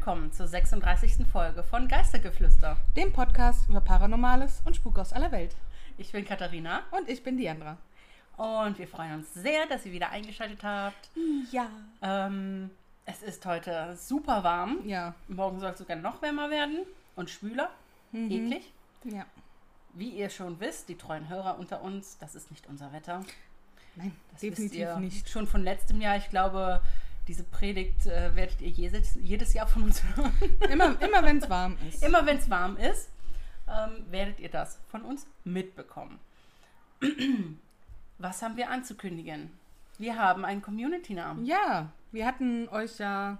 Willkommen zur 36. Folge von Geistergeflüster. dem Podcast über Paranormales und Spuk aus aller Welt. Ich bin Katharina Und ich bin Diandra. und wir freuen uns sehr, dass ihr wieder eingeschaltet habt. Ja. Ähm, es ist heute super warm. Ja. Morgen soll es sogar noch wärmer werden und schwüler. Mhm. Eklig. Ja. Wie ihr schon wisst, die treuen Hörer unter uns, das ist nicht unser Wetter. Nein, Das definitiv wisst ihr nicht. Schon von letztem Jahr. Ich glaube, diese Predigt äh, werdet ihr jedes, jedes Jahr von uns hören. Immer, immer wenn es warm ist. Immer wenn es warm ist, ähm, werdet ihr das von uns mitbekommen. Was haben wir anzukündigen? Wir haben einen Community-Namen. Ja, wir hatten euch ja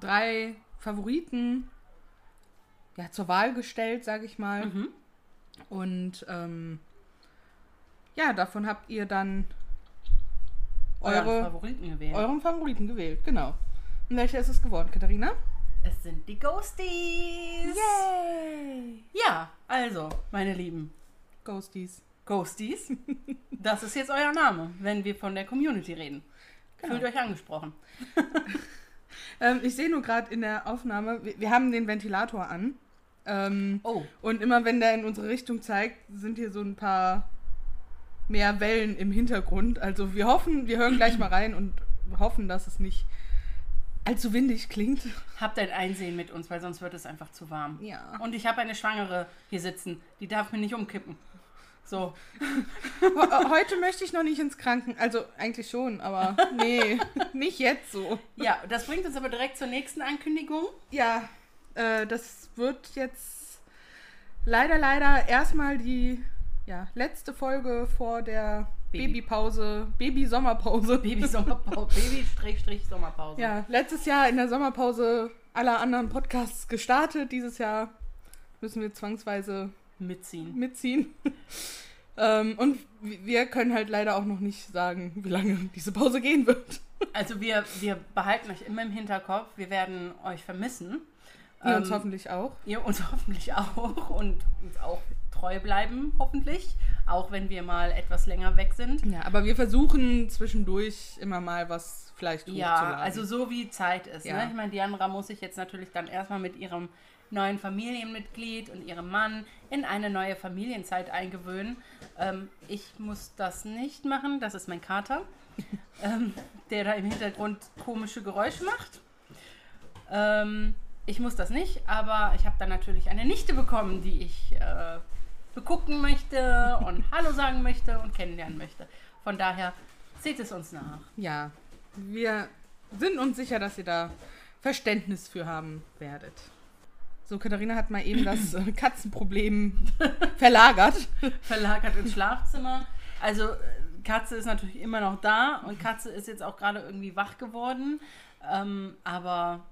drei Favoriten ja, zur Wahl gestellt, sage ich mal. Mhm. Und ähm, ja, davon habt ihr dann eure, Favoriten gewählt. euren Favoriten gewählt. Genau. Und welcher ist es geworden, Katharina? es sind die Ghosties. Yay! Ja, also, meine Lieben Ghosties. Ghosties, das ist jetzt euer Name, wenn wir von der Community reden. Genau. Fühlt euch angesprochen. Ähm, ich sehe nur gerade in der Aufnahme, wir, wir haben den Ventilator an. Ähm, Oh, und immer wenn der in unsere Richtung zeigt, sind hier so ein paar mehr Wellen im Hintergrund. Also wir hoffen, wir hören gleich mal rein und hoffen, dass es nicht allzu windig klingt. habt ein Einsehen mit uns, weil sonst wird es einfach zu warm. Ja. Und ich habe eine Schwangere hier sitzen, die darf mir nicht umkippen. So, He- Heute möchte ich noch nicht ins Kranken. Also eigentlich schon, aber nee, nicht jetzt so. ja, das bringt uns aber direkt zur nächsten Ankündigung. Ja, äh, das wird jetzt leider, leider erstmal die ja, letzte Folge vor der Baby. Babypause, Baby-Sommerpause. Baby-Sommerpause, Baby-Sommerpause. Ja, letztes Jahr in der Sommerpause aller anderen Podcasts gestartet. Dieses Jahr müssen wir zwangsweise Mitziehen. mitziehen. ähm, und wir können halt leider auch noch nicht sagen, wie lange diese Pause gehen wird. Also wir, wir behalten euch immer im Hinterkopf, wir werden euch vermissen. Ihr uns Ähm, hoffentlich auch. Ihr uns hoffentlich auch und uns auch treu bleiben, hoffentlich. Auch wenn wir mal etwas länger weg sind. Ja, aber wir versuchen zwischendurch immer mal was vielleicht Ja, hochzuladen. also so wie Zeit ist. Ja. Ne? Ich meine, Diandra muss sich jetzt natürlich dann erstmal mit ihrem neuen Familienmitglied und ihrem Mann in eine neue Familienzeit eingewöhnen. Ähm, ich muss das nicht machen, das ist mein Kater, ähm, der da im Hintergrund komische Geräusche macht. Ähm, ich muss das nicht, aber ich habe dann natürlich eine Nichte bekommen, die ich äh, begucken möchte und Hallo sagen möchte und kennenlernen möchte. Von daher seht es uns nach. Ja, wir sind uns sicher, dass ihr da Verständnis für haben werdet. So, Katharina hat mal eben das äh, Katzenproblem verlagert. verlagert ins Schlafzimmer. Also äh, Katze ist natürlich immer noch da und Katze ist jetzt auch gerade irgendwie wach geworden. Ähm, aber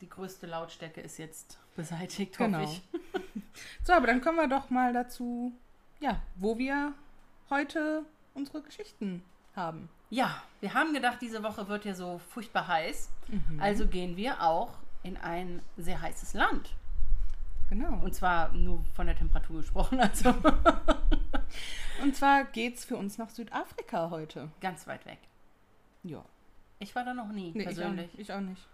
die größte Lautstärke ist jetzt beseitigt, hoffe Genau. ich. So, aber dann kommen wir doch mal dazu, ja, wo wir heute unsere Geschichten haben. Ja, wir haben gedacht, diese Woche wird ja so furchtbar heiß. Mhm. Also gehen wir auch in ein sehr heißes Land. Genau. Und zwar nur von der Temperatur gesprochen, also Und zwar geht's für uns nach Südafrika heute. ganz weit weg. Ja. Ich war da noch nie Nee, ich auch, persönlich. ich auch nicht.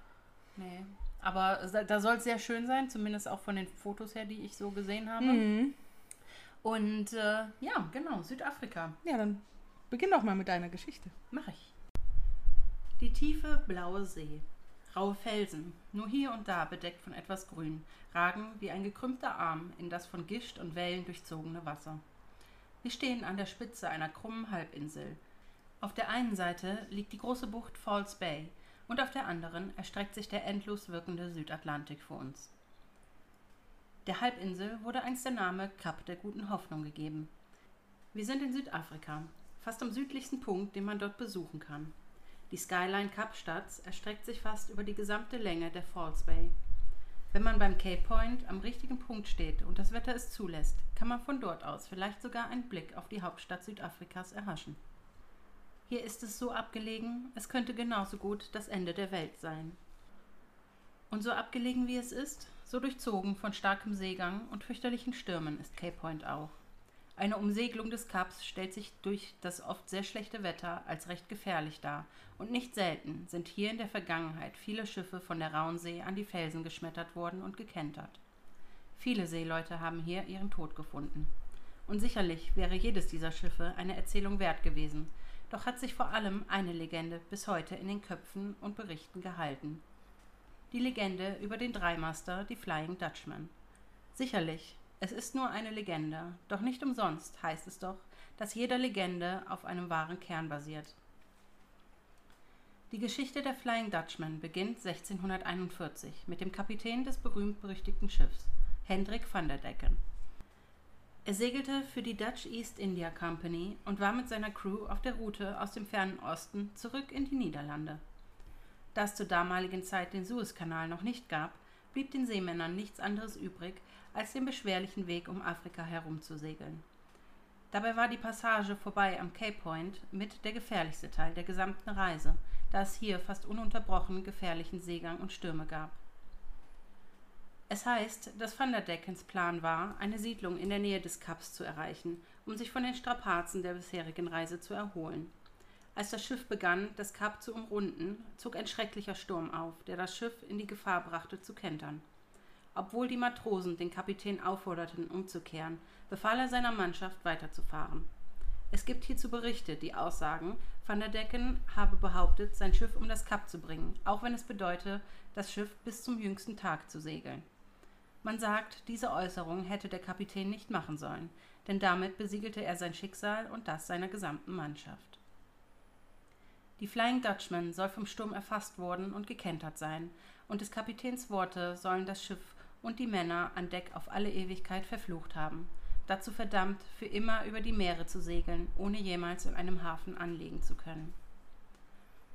Nee. Aber da- soll es sehr schön sein, zumindest auch von den Fotos her, die ich so gesehen habe. Mhm. Und äh, ja, genau, Südafrika. Ja, dann beginn doch mal mit deiner Geschichte. Mache ich. Die tiefe blaue See. Raue Felsen, nur hier und da bedeckt von etwas Grün, ragen wie ein gekrümmter Arm in das von Gischt und Wellen durchzogene Wasser. Wir stehen an der Spitze einer krummen Halbinsel. Auf der einen Seite liegt die große Bucht Falls Bay und auf der anderen erstreckt sich der endlos wirkende Südatlantik vor uns. Der Halbinsel wurde einst der Name Kap der guten Hoffnung gegeben. Wir sind in Südafrika, fast am südlichsten Punkt, den man dort besuchen kann. Die Skyline Kapstadts erstreckt sich fast über die gesamte Länge der Falls Bay. Wenn man beim Cape Point am richtigen Punkt steht und das Wetter es zulässt, kann man von dort aus vielleicht sogar einen Blick auf die Hauptstadt Südafrikas erhaschen. Hier ist es so abgelegen, es könnte genauso gut das Ende der Welt sein. Und so abgelegen wie es ist, so durchzogen von starkem Seegang und fürchterlichen Stürmen ist Cape Point auch. Eine Umsegelung des Kaps stellt sich durch das oft sehr schlechte Wetter als recht gefährlich dar, und nicht selten sind hier in der Vergangenheit viele Schiffe von der rauen See an die Felsen geschmettert worden und gekentert. Viele Seeleute haben hier ihren Tod gefunden. Und sicherlich wäre jedes dieser Schiffe eine Erzählung wert gewesen, doch hat sich vor allem eine Legende bis heute in den Köpfen und Berichten gehalten. Die Legende über den Dreimaster, die Flying Dutchman. Sicherlich, es ist nur eine Legende, doch nicht umsonst heißt es doch, dass jede Legende auf einem wahren Kern basiert. Die Geschichte der Flying Dutchman beginnt 1641 mit dem Kapitän des berühmt-berüchtigten Schiffs, Hendrik van der Decken. Er segelte für die Dutch East India Company und war mit seiner Crew auf der Route aus dem fernen Osten zurück in die Niederlande. Da es zur damaligen Zeit den Suezkanal noch nicht gab, blieb den Seemännern nichts anderes übrig, als den beschwerlichen Weg um Afrika herum zu segeln. Dabei war die Passage vorbei am Cape Point mit der gefährlichste Teil der gesamten Reise, da es hier fast ununterbrochen gefährlichen Seegang und Stürme gab. Es heißt, dass Van der Deckens Plan war, eine Siedlung in der Nähe des Kaps zu erreichen, um sich von den Strapazen der bisherigen Reise zu erholen. Als das Schiff begann, das Kap zu umrunden, zog ein schrecklicher Sturm auf, der das Schiff in die Gefahr brachte zu kentern. Obwohl die Matrosen den Kapitän aufforderten, umzukehren, befahl er seiner Mannschaft weiterzufahren. Es gibt hierzu Berichte, die aussagen, Van der Decken habe behauptet, sein Schiff um das Kap zu bringen, auch wenn es bedeute, das Schiff bis zum jüngsten Tag zu segeln. Man sagt, diese Äußerung hätte der Kapitän nicht machen sollen, denn damit besiegelte er sein Schicksal und das seiner gesamten Mannschaft. Die Flying Dutchman soll vom Sturm erfasst worden und gekentert sein, und des Kapitäns Worte sollen das Schiff und die Männer an Deck auf alle Ewigkeit verflucht haben, dazu verdammt, für immer über die Meere zu segeln, ohne jemals in einem Hafen anlegen zu können.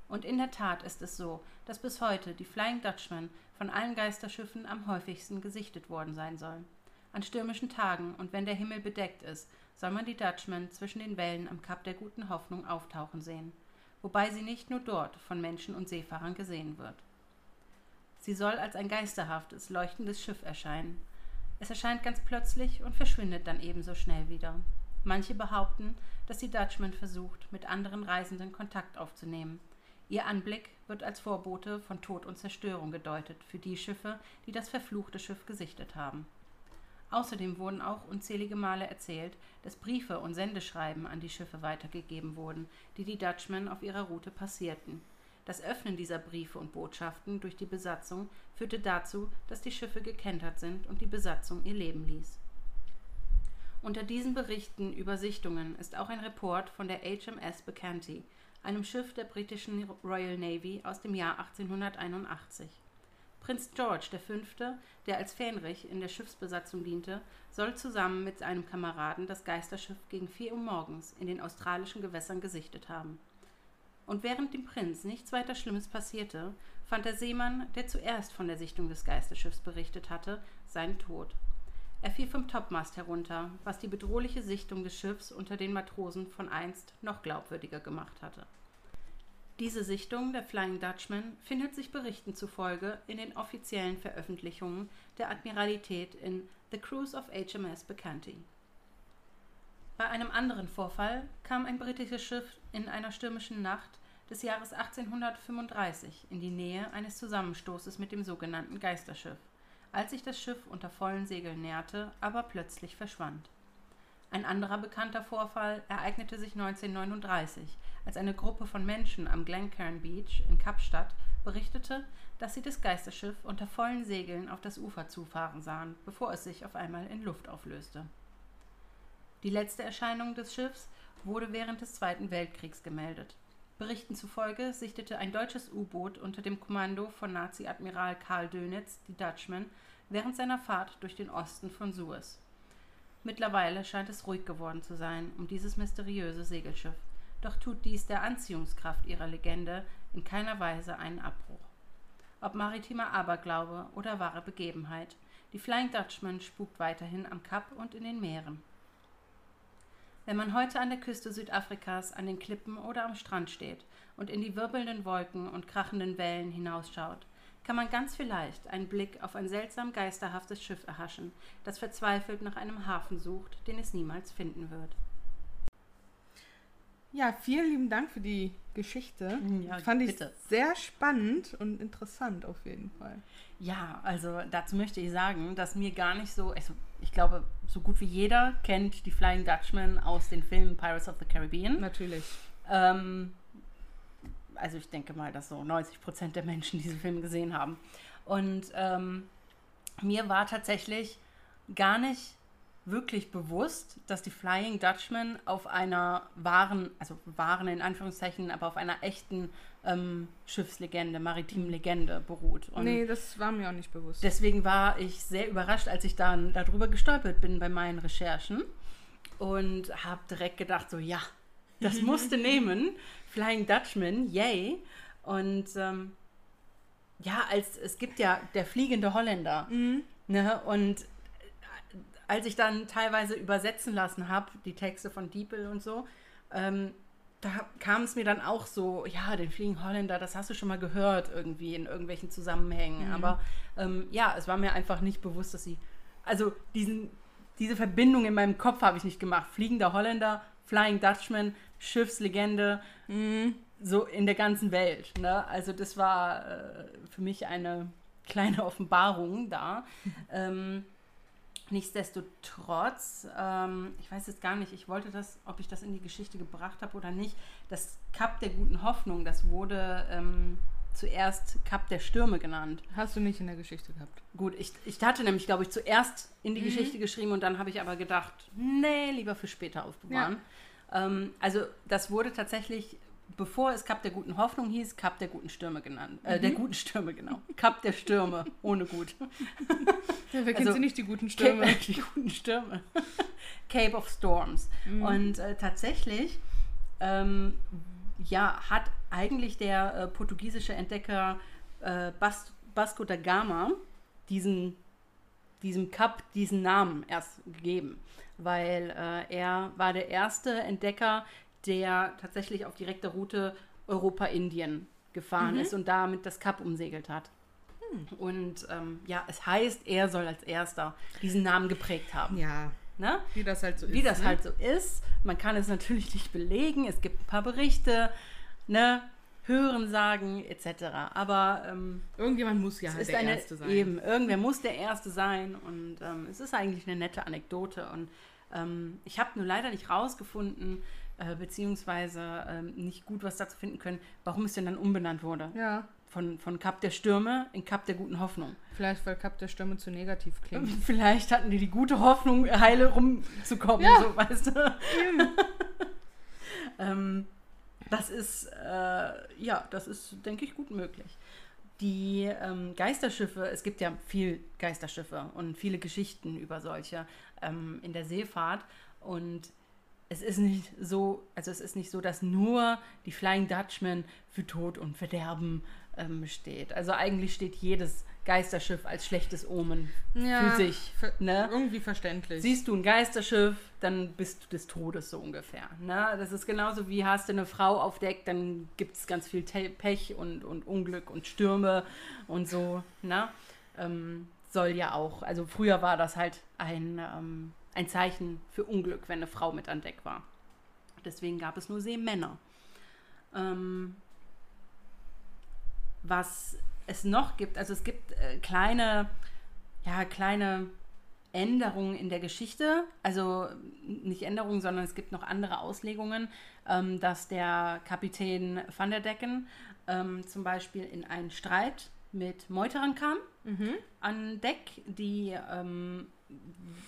Und in der Tat ist es so, dass bis heute die Flying Dutchman von allen Geisterschiffen am häufigsten gesichtet worden sein soll. An stürmischen Tagen und wenn der Himmel bedeckt ist, soll man die Dutchman zwischen den Wellen am Kap der Guten Hoffnung auftauchen sehen, wobei sie nicht nur dort von Menschen und Seefahrern gesehen wird. Sie soll als ein geisterhaftes, leuchtendes Schiff erscheinen. Es erscheint ganz plötzlich und verschwindet dann ebenso schnell wieder. Manche behaupten, dass die Dutchman versucht, mit anderen Reisenden Kontakt aufzunehmen, Ihr Anblick wird als Vorbote von Tod und Zerstörung gedeutet für die Schiffe, die das verfluchte Schiff gesichtet haben. Außerdem wurden auch unzählige Male erzählt, dass Briefe und Sendeschreiben an die Schiffe weitergegeben wurden, die die Dutchmen auf ihrer Route passierten. Das Öffnen dieser Briefe und Botschaften durch die Besatzung führte dazu, dass die Schiffe gekentert sind und die Besatzung ihr Leben ließ. Unter diesen Berichten über Sichtungen ist auch ein Report von der HMS Becanty, einem Schiff der britischen Royal Navy aus dem Jahr 1881. Prinz George V., der als Fähnrich in der Schiffsbesatzung diente, soll zusammen mit einem Kameraden das Geisterschiff gegen vier Uhr morgens in den australischen Gewässern gesichtet haben. Und während dem Prinz nichts weiter Schlimmes passierte, fand der Seemann, der zuerst von der Sichtung des Geisterschiffs berichtet hatte, seinen Tod. Er fiel vom Topmast herunter, was die bedrohliche Sichtung des Schiffs unter den Matrosen von einst noch glaubwürdiger gemacht hatte. Diese Sichtung der Flying Dutchman findet sich Berichten zufolge in den offiziellen Veröffentlichungen der Admiralität in The Cruise of HMS Becanty. Bei einem anderen Vorfall kam ein britisches Schiff in einer stürmischen Nacht des Jahres 1835 in die Nähe eines Zusammenstoßes mit dem sogenannten Geisterschiff, als sich das Schiff unter vollen Segeln näherte, aber plötzlich verschwand. Ein anderer bekannter Vorfall ereignete sich 1939, als eine Gruppe von Menschen am Glencairn Beach in Kapstadt berichtete, dass sie das Geisterschiff unter vollen Segeln auf das Ufer zufahren sahen, bevor es sich auf einmal in Luft auflöste. Die letzte Erscheinung des Schiffs wurde während des Zweiten Weltkriegs gemeldet. Berichten zufolge sichtete ein deutsches U-Boot unter dem Kommando von Nazi-Admiral Karl Dönitz die Dutchman während seiner Fahrt durch den Osten von Suez. Mittlerweile scheint es ruhig geworden zu sein um dieses mysteriöse Segelschiff, doch tut dies der Anziehungskraft ihrer Legende in keiner Weise einen Abbruch. Ob maritimer Aberglaube oder wahre Begebenheit, die Flying Dutchman spukt weiterhin am Kap und in den Meeren. Wenn man heute an der Küste Südafrikas an den Klippen oder am Strand steht und in die wirbelnden Wolken und krachenden Wellen hinausschaut, kann man ganz vielleicht einen Blick auf ein seltsam geisterhaftes Schiff erhaschen, das verzweifelt nach einem Hafen sucht, den es niemals finden wird. Ja, vielen lieben Dank für die Geschichte. Ja, Fand ich bitte. sehr spannend und interessant auf jeden Fall. Ja, also dazu möchte ich sagen, dass mir gar nicht so, also ich glaube, so gut wie jeder kennt die Flying Dutchman aus den Filmen Pirates of the Caribbean. Natürlich. Ähm, also ich denke mal, dass so 90 Prozent der Menschen diese Filme gesehen haben. Und ähm, mir war tatsächlich gar nicht wirklich bewusst, dass die Flying Dutchman auf einer wahren, also wahren in Anführungszeichen, aber auf einer echten ähm, Schiffslegende, maritimen Legende beruht. Und nee, das war mir auch nicht bewusst. Deswegen war ich sehr überrascht, als ich dann darüber gestolpert bin bei meinen Recherchen und habe direkt gedacht, so ja, das musste nehmen. Flying Dutchman, yay. Und ähm, ja, als es gibt ja der fliegende Holländer. Ne? Und als ich dann teilweise übersetzen lassen habe, die Texte von Diepel und so, ähm, da kam es mir dann auch so, ja, den Fliegen Holländer, das hast du schon mal gehört irgendwie in irgendwelchen Zusammenhängen. Aber ähm, ja, es war mir einfach nicht bewusst, dass sie, also diesen, diese Verbindung in meinem Kopf habe ich nicht gemacht. Fliegender Holländer, Flying Dutchman, Schiffslegende, so in der ganzen Welt. Ne? Also das war äh, für mich eine kleine Offenbarung da. ähm, Nichtsdestotrotz, ähm, ich weiß jetzt gar nicht, ich wollte das, ob ich das in die Geschichte gebracht habe oder nicht. Das Kap der guten Hoffnung, das wurde ähm, zuerst Kap der Stürme genannt. Hast du nicht in der Geschichte gehabt. Gut, ich, ich hatte nämlich, glaube ich, zuerst in die Geschichte geschrieben und dann habe ich aber gedacht, nee, lieber für später aufbewahren. Ähm, also das wurde tatsächlich, bevor es Kap der guten Hoffnung hieß, Kap der guten Stürme genannt. Äh, der guten Stürme, genau. Kap der Stürme, ohne gut. Ja, wer kennt Also, sie nicht, die guten Stürme? Cape, die guten Stürme. Cape of Storms. Und äh, tatsächlich, ähm, ja, hat eigentlich der äh, portugiesische Entdecker äh, Bas Vasco da Gama diesen, diesem Kap diesen Namen erst gegeben, weil äh, er war der erste Entdecker, der tatsächlich auf direkter Route Europa-Indien gefahren ist und damit das Kap umsegelt hat. Und ähm, ja, es heißt, er soll als erster diesen Namen geprägt haben. Ja, Ne? wie das halt so ist. Wie das ne? halt so ist. Man kann es natürlich nicht belegen. Es gibt ein paar Berichte, ne? Hörensagen etc. Aber ähm, Irgendjemand muss ja halt der eine, Erste sein. eben, irgendwer muss der Erste sein. Und ähm, es ist eigentlich eine nette Anekdote. Und ähm, ich habe nur leider nicht rausgefunden, äh, beziehungsweise ähm, nicht gut was dazu finden können, warum es denn dann umbenannt wurde. Ja, Von, von Kap der Stürme in Kap der guten Hoffnung. vielleicht weil Kap der Stürme zu negativ klingt. Vielleicht hatten die die gute Hoffnung, heile rumzukommen, Ja. so, weißt du. ähm, das ist, äh, ja, das ist, denke ich, gut möglich. Die ähm, Geisterschiffe, es gibt ja viel Geisterschiffe und viele Geschichten über solche ähm, in der Seefahrt. Und es ist nicht so, also es ist nicht so, dass nur die Flying Dutchman für Tod und Verderben ähm, steht. Also eigentlich steht jedes Geisterschiff als schlechtes Omen Ja, für sich. Ne? Irgendwie verständlich. Siehst du ein Geisterschiff, dann bist du des Todes so ungefähr. Ne? Das ist genauso wie hast du eine Frau auf Deck, dann gibt es ganz viel Pech und, und Unglück und Stürme und so. Ne? Ähm, soll ja auch, also früher war das halt ein, ähm, ein Zeichen für Unglück, wenn eine Frau mit an Deck war. Deswegen gab es nur Seemänner. Ähm, was es noch gibt, also es gibt äh, kleine, ja, kleine Änderungen in der Geschichte, also nicht Änderungen, sondern es gibt noch andere Auslegungen, ähm, dass der Kapitän van der Decken ähm, zum Beispiel in einen Streit mit Meuterern kam an Deck, die ähm,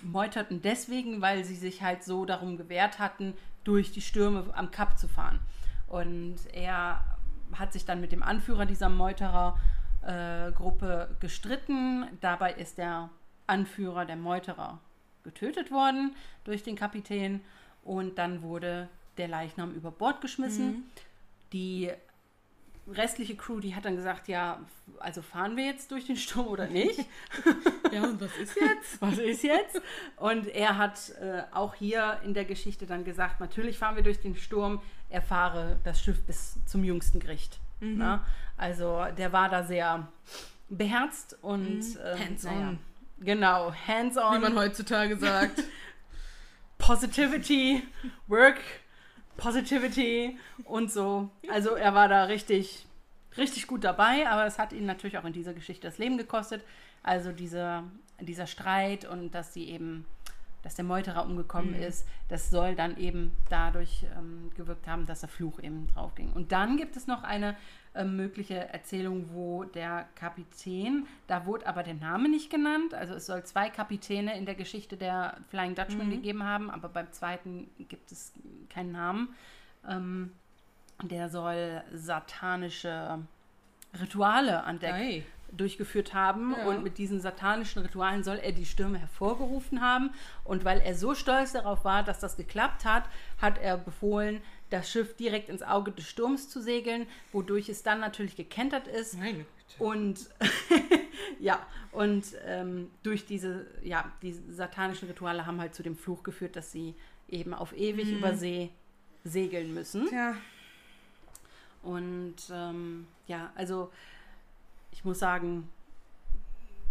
meuterten deswegen, weil sie sich halt so darum gewehrt hatten, durch die Stürme am Kap zu fahren. Und er hat sich dann mit dem Anführer dieser Meuterergruppe äh, gestritten. Dabei ist der Anführer der Meuterer getötet worden durch den Kapitän und dann wurde der Leichnam über Bord geschmissen. Die restliche Crew, die hat dann gesagt, ja, also fahren wir jetzt durch den Sturm oder nicht? Ja, und was ist jetzt? was ist jetzt? Und er hat äh, auch hier in der Geschichte dann gesagt, natürlich fahren wir durch den Sturm, er fahre das Schiff bis zum jüngsten Gericht. Na? Also der war da sehr beherzt und Mhm. ähm, Hands-on. naja, genau, hands-on. Wie man heutzutage sagt. Positivity, Work, Positivity und so. Also er war da richtig, richtig gut dabei, aber es hat ihn natürlich auch in dieser Geschichte das Leben gekostet. Also dieser, dieser Streit und dass sie eben, dass der Meuterer umgekommen Mhm. ist, das soll dann eben dadurch ähm, gewirkt haben, dass der Fluch eben drauf ging. Und dann gibt es noch eine ähm, mögliche Erzählung, wo der Kapitän, da wurde aber der Name nicht genannt, also es soll zwei Kapitäne in der Geschichte der Flying Dutchman Mhm. gegeben haben, aber beim zweiten gibt es keinen Namen. Ähm, der soll satanische Rituale an Deck Ei. durchgeführt haben Ja. und mit diesen satanischen Ritualen soll er die Stürme hervorgerufen haben und weil er so stolz darauf war, dass das geklappt hat, hat er befohlen, das Schiff direkt ins Auge des Sturms zu segeln, wodurch es dann natürlich gekentert ist Meine Güte. und ja, und ähm, durch diese, ja, diese satanischen Rituale haben halt zu dem Fluch geführt, dass sie eben auf ewig über See segeln müssen. Tja, Und ähm, ja, also ich muss sagen,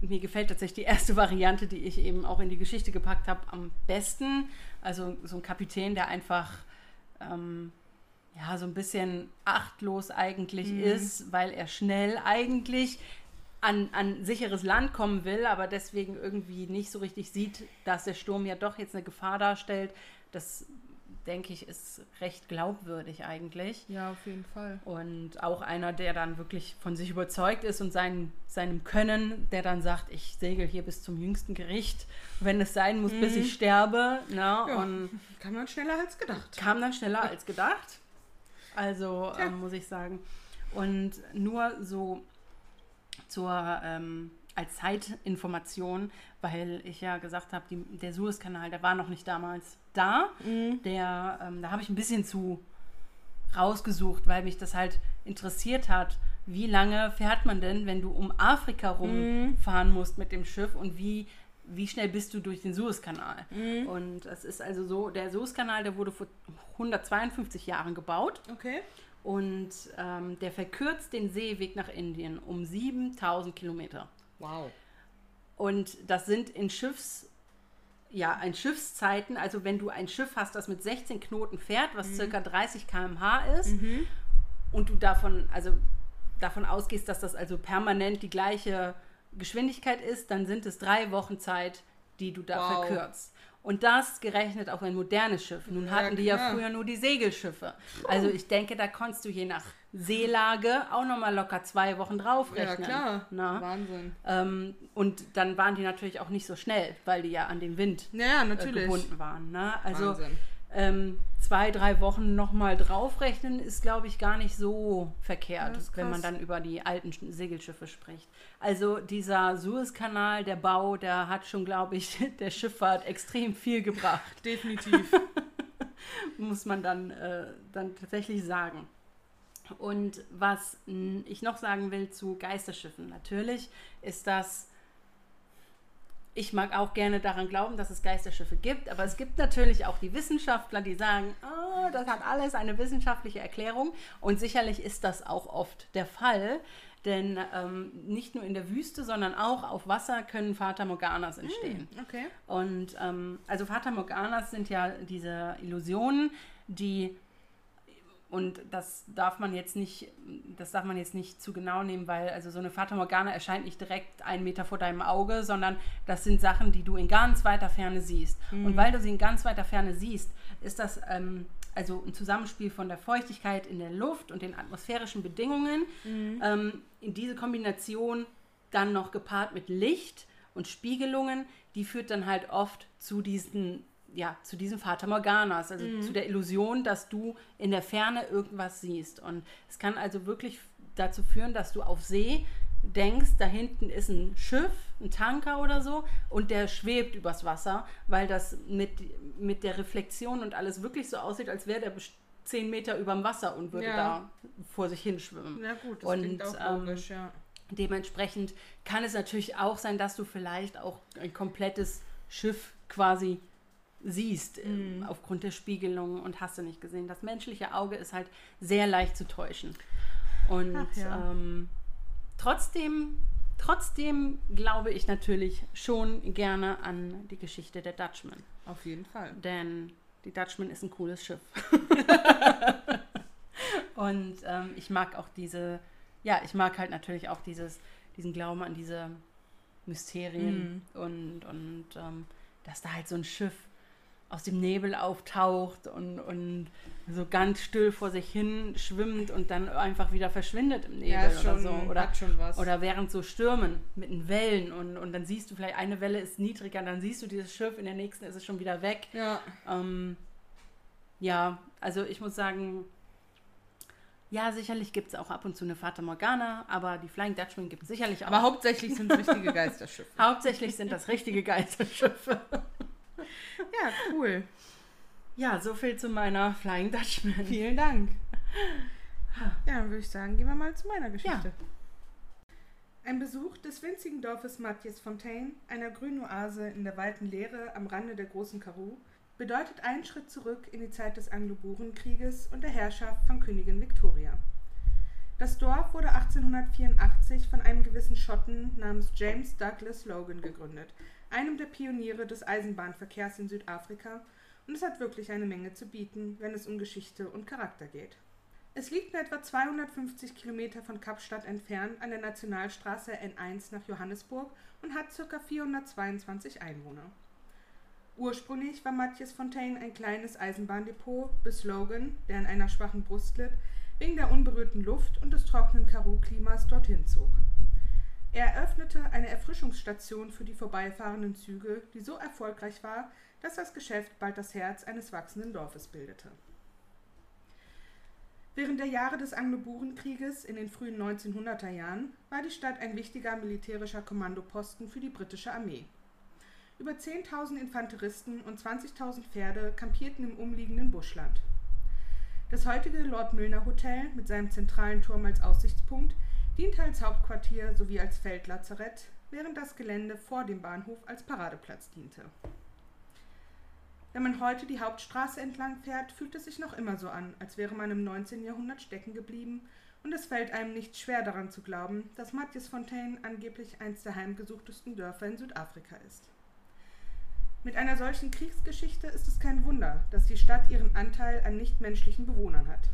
mir gefällt tatsächlich die erste Variante, die ich eben auch in die Geschichte gepackt habe, am besten. Also so ein Kapitän, der einfach ähm, ja so ein bisschen achtlos eigentlich ist, weil er schnell eigentlich an, an sicheres Land kommen will, aber deswegen irgendwie nicht so richtig sieht, dass der Sturm ja doch jetzt eine Gefahr darstellt. Das denke ich ist recht glaubwürdig eigentlich. ja, auf jeden Fall. Und auch einer, der dann wirklich von sich überzeugt ist und sein, seinem Können, der dann sagt, ich segel hier bis zum jüngsten Gericht, wenn es sein muss, bis ich sterbe. Ne? Mhm. Ja. Und Kann man schneller als gedacht. kam dann schneller als gedacht. Also ähm, muss ich sagen. Und nur so zur ähm, als Zeitinformation, weil ich ja gesagt habe, der Suezkanal, der war noch nicht damals da. Mhm. Der, ähm, da habe ich ein bisschen zu rausgesucht, weil mich das halt interessiert hat. Wie lange fährt man denn, wenn du um Afrika rumfahren musst mit dem Schiff und wie, wie schnell bist du durch den Suezkanal? Und es ist also so, der Suezkanal, der wurde vor 152 Jahren gebaut Okay. und ähm, der verkürzt den Seeweg nach Indien um 7000 Kilometer. Wow. Und das sind in Schiffs, ja, in Schiffszeiten, also wenn du ein Schiff hast, das mit 16 Knoten fährt, was circa 30 km/h ist, und du davon, also davon ausgehst, dass das also permanent die gleiche Geschwindigkeit ist, dann sind es drei Wochen Zeit, die du da Wow. verkürzt. Und das gerechnet auf ein modernes Schiff. Nun Ja, hatten die ja früher nur die Segelschiffe. Also ich denke, da konntest du je nach Seelage auch nochmal locker zwei Wochen Ja, draufrechnen. klar. Na? Wahnsinn. Ähm, und dann waren die natürlich auch nicht so schnell, weil die ja an den Wind Ja, äh, gebunden waren. Ne? Also Wahnsinn. Ähm, zwei, drei Wochen nochmal draufrechnen ist, glaube ich, gar nicht so verkehrt, wenn man dann über die alten Sch- Segelschiffe spricht. Also dieser Suezkanal, der Bau, der hat schon, glaube ich, der Schifffahrt extrem viel gebracht, Definitiv. muss man dann, äh, dann tatsächlich sagen. Und was ich noch sagen will zu Geisterschiffen, natürlich ist das ich mag auch gerne daran glauben, dass es Geisterschiffe gibt, aber es gibt natürlich auch die Wissenschaftler, die sagen, oh, das hat alles eine wissenschaftliche Erklärung und sicherlich ist das auch oft der Fall, denn ähm, nicht nur in der Wüste, sondern auch auf Wasser können Fata Morganas entstehen. Okay. Und ähm, also Fata Morganas sind ja diese Illusionen, die und das darf man jetzt nicht, das darf man jetzt nicht zu genau nehmen, weil also so eine Fata Morgana erscheint nicht direkt einen Meter vor deinem Auge, sondern das sind Sachen, die du in ganz weiter Ferne siehst. Und weil du sie in ganz weiter Ferne siehst, ist das ähm, also ein Zusammenspiel von der Feuchtigkeit in der Luft und den atmosphärischen Bedingungen. Ähm, in diese Kombination dann noch gepaart mit Licht und Spiegelungen, die führt dann halt oft zu diesen, ja, zu diesen Fata Morganas, also zu der Illusion, dass du in der Ferne irgendwas siehst. Und es kann also wirklich dazu führen, dass du auf See denkst, da hinten ist ein Schiff, ein Tanker oder so, und der schwebt übers Wasser, weil das mit, mit der Reflexion und alles wirklich so aussieht, als wäre der zehn Meter über dem Wasser und würde Ja. da vor sich hinschwimmen. Ja gut, das Und, klingt auch ähm, logisch, ja. Dementsprechend kann es natürlich auch sein, dass du vielleicht auch ein komplettes Schiff quasi siehst, ähm, aufgrund der Spiegelung und hast du nicht gesehen. Das menschliche Auge ist halt sehr leicht zu täuschen. Und ja. ähm, trotzdem trotzdem glaube ich natürlich schon gerne an die Geschichte der Dutchman. Auf jeden Fall. Denn die Dutchman ist ein cooles Schiff. und ähm, ich mag auch diese, ja, ich mag halt natürlich auch dieses, diesen Glauben an diese Mysterien Mhm. und, und ähm, dass da halt so ein Schiff aus dem Nebel auftaucht und, und so ganz still vor sich hin schwimmt und dann einfach wieder verschwindet im Nebel Ja, ist oder schon, so. Oder, schon oder während so Stürmen mit den Wellen und, und dann siehst du vielleicht eine Welle ist niedriger, dann siehst du dieses Schiff, in der nächsten ist es schon wieder weg. ja. Ähm, ja, also ich muss sagen, ja, sicherlich gibt es auch ab und zu eine Fata Morgana, aber die Flying Dutchman gibt es sicherlich auch. Aber hauptsächlich sind es richtige Geisterschiffe. Hauptsächlich sind das richtige Geisterschiffe. Ja, cool. Ja, so viel zu meiner Flying Dutchman. Vielen Dank. Ja, dann würde ich sagen, gehen wir mal zu meiner Geschichte. Ein Besuch des winzigen Dorfes Mathies Fontaine, einer grünen Oase in der weiten Leere am Rande der großen Karoo, bedeutet einen Schritt zurück in die Zeit des Anglo-Buren-Krieges und der Herrschaft von Königin Victoria. Das Dorf wurde 1884 von einem gewissen Schotten namens James Douglas Logan gegründet, einem der Pioniere des Eisenbahnverkehrs in Südafrika, und es hat wirklich eine Menge zu bieten, wenn es um Geschichte und Charakter geht. Es liegt nur etwa 250 Kilometer von Kapstadt entfernt an der Nationalstraße N1 nach Johannesburg und hat ca. 422 Einwohner. Ursprünglich war Mathias Fontaine ein kleines Eisenbahndepot, bis Logan, der an einer schwachen Brust litt, wegen der unberührten Luft und des trockenen Karoo-Klimas dorthin zog. Er eröffnete eine Erfrischungsstation für die vorbeifahrenden Züge, die so erfolgreich war, dass das Geschäft bald das Herz eines wachsenden Dorfes bildete. Während der Jahre des Anglo-Buren-Krieges in den frühen 1900er Jahren war die Stadt ein wichtiger militärischer Kommandoposten für die britische Armee. Über 10.000 Infanteristen und 20.000 Pferde kampierten im umliegenden Buschland. Das heutige Lord Milner Hotel mit seinem zentralen Turm als Aussichtspunkt diente als Hauptquartier sowie als Feldlazarett, während das Gelände vor dem Bahnhof als Paradeplatz diente. Wenn man heute die Hauptstraße entlang fährt, fühlt es sich noch immer so an, als wäre man im 19. Jahrhundert stecken geblieben, und es fällt einem nicht schwer daran zu glauben, dass Mathias Fontaine angeblich eins der heimgesuchtesten Dörfer in Südafrika ist. Mit einer solchen Kriegsgeschichte ist es kein Wunder, dass die Stadt ihren Anteil an nichtmenschlichen Bewohnern hat.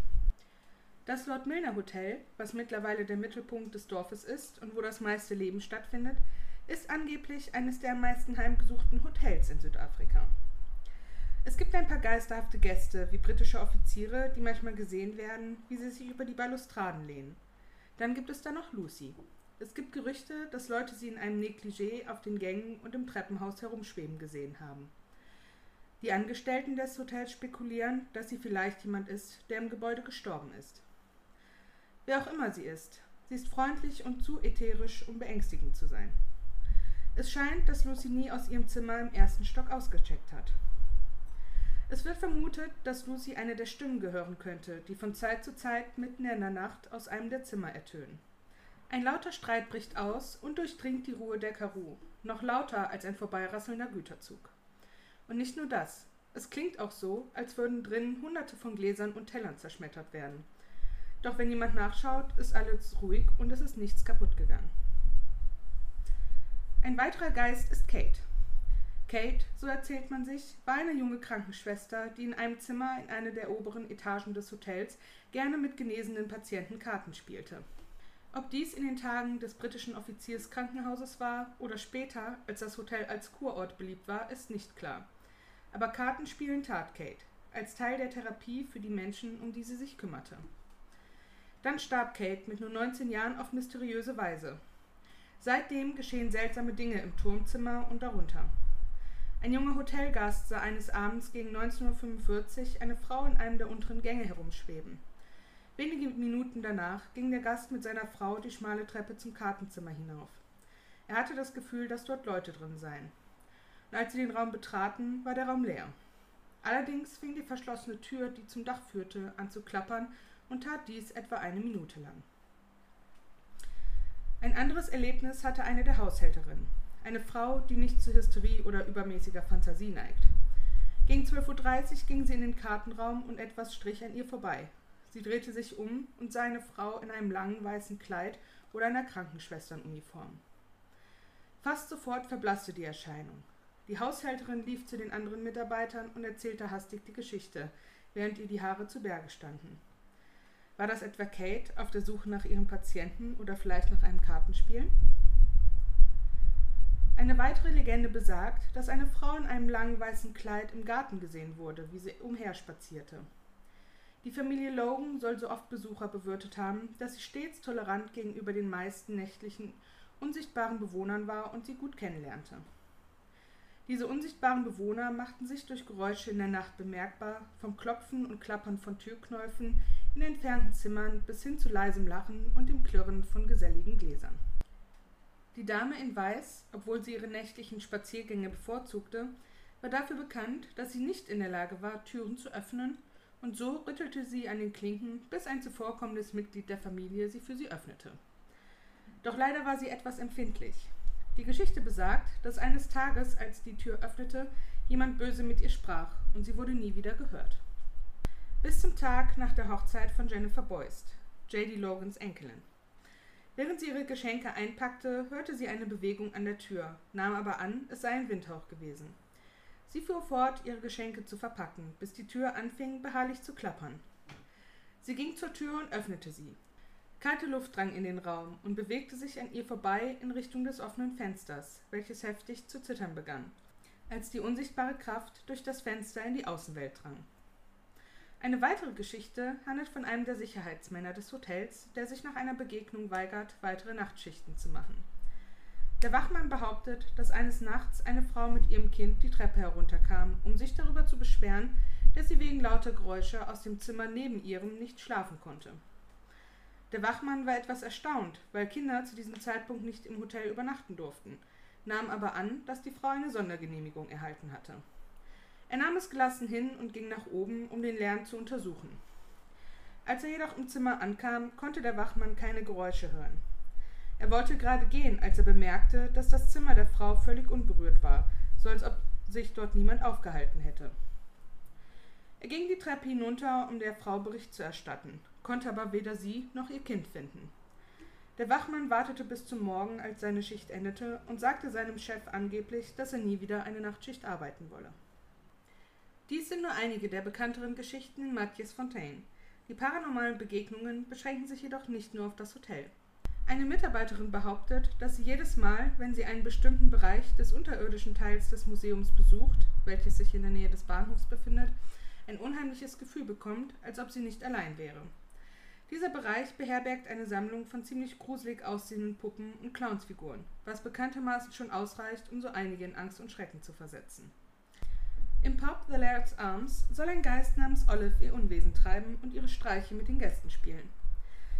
Das Lord Milner Hotel, was mittlerweile der Mittelpunkt des Dorfes ist und wo das meiste Leben stattfindet, ist angeblich eines der am meisten heimgesuchten Hotels in Südafrika. Es gibt ein paar geisterhafte Gäste, wie britische Offiziere, die manchmal gesehen werden, wie sie sich über die Balustraden lehnen. Dann gibt es da noch Lucy. Es gibt Gerüchte, dass Leute sie in einem Negligé auf den Gängen und im Treppenhaus herumschweben gesehen haben. Die Angestellten des Hotels spekulieren, dass sie vielleicht jemand ist, der im Gebäude gestorben ist. Wer auch immer sie ist, sie ist freundlich und zu ätherisch, um beängstigend zu sein. Es scheint, dass Lucy nie aus ihrem Zimmer im ersten Stock ausgecheckt hat. Es wird vermutet, dass Lucy eine der Stimmen gehören könnte, die von Zeit zu Zeit mitten in der Nacht aus einem der Zimmer ertönen. Ein lauter Streit bricht aus und durchdringt die Ruhe der Karoo, noch lauter als ein vorbeirasselnder Güterzug. Und nicht nur das, es klingt auch so, als würden drinnen hunderte von Gläsern und Tellern zerschmettert werden. Doch wenn jemand nachschaut, ist alles ruhig und es ist nichts kaputt gegangen. Ein weiterer Geist ist Kate. Kate, so erzählt man sich, war eine junge Krankenschwester, die in einem Zimmer in einer der oberen Etagen des Hotels gerne mit genesenen Patienten Karten spielte. Ob dies in den Tagen des britischen Offizierskrankenhauses war oder später, als das Hotel als Kurort beliebt war, ist nicht klar. Aber Kartenspielen tat Kate, als Teil der Therapie für die Menschen, um die sie sich kümmerte. Dann starb Kate mit nur 19 Jahren auf mysteriöse Weise. Seitdem geschehen seltsame Dinge im Turmzimmer und darunter. Ein junger Hotelgast sah eines Abends gegen 19.45 Uhr eine Frau in einem der unteren Gänge herumschweben. Wenige Minuten danach ging der Gast mit seiner Frau die schmale Treppe zum Kartenzimmer hinauf. Er hatte das Gefühl, dass dort Leute drin seien. Und als sie den Raum betraten, war der Raum leer. Allerdings fing die verschlossene Tür, die zum Dach führte, an zu klappern und tat dies etwa eine Minute lang. Ein anderes Erlebnis hatte eine der Haushälterinnen, eine Frau, die nicht zu Hysterie oder übermäßiger Fantasie neigt. Gegen 12.30 Uhr ging sie in den Kartenraum und etwas strich an ihr vorbei. Sie drehte sich um und sah eine Frau in einem langen weißen Kleid oder einer Krankenschwesternuniform. Fast sofort verblasste die Erscheinung. Die Haushälterin lief zu den anderen Mitarbeitern und erzählte hastig die Geschichte, während ihr die Haare zu Berge standen. War das etwa Kate auf der Suche nach ihrem Patienten oder vielleicht nach einem Kartenspiel? Eine weitere Legende besagt, dass eine Frau in einem langen weißen Kleid im Garten gesehen wurde, wie sie umherspazierte. Die Familie Logan soll so oft Besucher bewirtet haben, dass sie stets tolerant gegenüber den meisten nächtlichen, unsichtbaren Bewohnern war und sie gut kennenlernte. Diese unsichtbaren Bewohner machten sich durch Geräusche in der Nacht bemerkbar, vom Klopfen und Klappern von Türknäufen in entfernten Zimmern bis hin zu leisem Lachen und dem Klirren von geselligen Gläsern. Die Dame in Weiß, obwohl sie ihre nächtlichen Spaziergänge bevorzugte, war dafür bekannt, dass sie nicht in der Lage war, Türen zu öffnen, und so rüttelte sie an den Klinken, bis ein zuvorkommendes Mitglied der Familie sie für sie öffnete. Doch leider war sie etwas empfindlich. Die Geschichte besagt, dass eines Tages, als die Tür öffnete, jemand böse mit ihr sprach, und sie wurde nie wieder gehört. Bis zum Tag nach der Hochzeit von Jennifer Boyst, J.D. Logans Enkelin. Während sie ihre Geschenke einpackte, hörte sie eine Bewegung an der Tür, nahm aber an, es sei ein Windhauch gewesen. Sie fuhr fort, ihre Geschenke zu verpacken, bis die Tür anfing, beharrlich zu klappern. Sie ging zur Tür und öffnete sie. Kalte Luft drang in den Raum und bewegte sich an ihr vorbei in Richtung des offenen Fensters, welches heftig zu zittern begann, als die unsichtbare Kraft durch das Fenster in die Außenwelt drang. Eine weitere Geschichte handelt von einem der Sicherheitsmänner des Hotels, der sich nach einer Begegnung weigert, weitere Nachtschichten zu machen. Der Wachmann behauptet, dass eines Nachts eine Frau mit ihrem Kind die Treppe herunterkam, um sich darüber zu beschweren, dass sie wegen lauter Geräusche aus dem Zimmer neben ihrem nicht schlafen konnte. Der Wachmann war etwas erstaunt, weil Kinder zu diesem Zeitpunkt nicht im Hotel übernachten durften, nahm aber an, dass die Frau eine Sondergenehmigung erhalten hatte. Er nahm es gelassen hin und ging nach oben, um den Lärm zu untersuchen. Als er jedoch im Zimmer ankam, konnte der Wachmann keine Geräusche hören. Er wollte gerade gehen, als er bemerkte, dass das Zimmer der Frau völlig unberührt war, so als ob sich dort niemand aufgehalten hätte. Er ging die Treppe hinunter, um der Frau Bericht zu erstatten, konnte aber weder sie noch ihr Kind finden. Der Wachmann wartete bis zum Morgen, als seine Schicht endete, und sagte seinem Chef angeblich, dass er nie wieder eine Nachtschicht arbeiten wolle. Dies sind nur einige der bekannteren Geschichten in Mathias Fontaine. Die paranormalen Begegnungen beschränken sich jedoch nicht nur auf das Hotel. Eine Mitarbeiterin behauptet, dass sie jedes Mal, wenn sie einen bestimmten Bereich des unterirdischen Teils des Museums besucht, welches sich in der Nähe des Bahnhofs befindet, ein unheimliches Gefühl bekommt, als ob sie nicht allein wäre. Dieser Bereich beherbergt eine Sammlung von ziemlich gruselig aussehenden Puppen und Clownsfiguren, was bekanntermaßen schon ausreicht, um so einige in Angst und Schrecken zu versetzen. Im Pub The Laird's Arms soll ein Geist namens Olive ihr Unwesen treiben und ihre Streiche mit den Gästen spielen.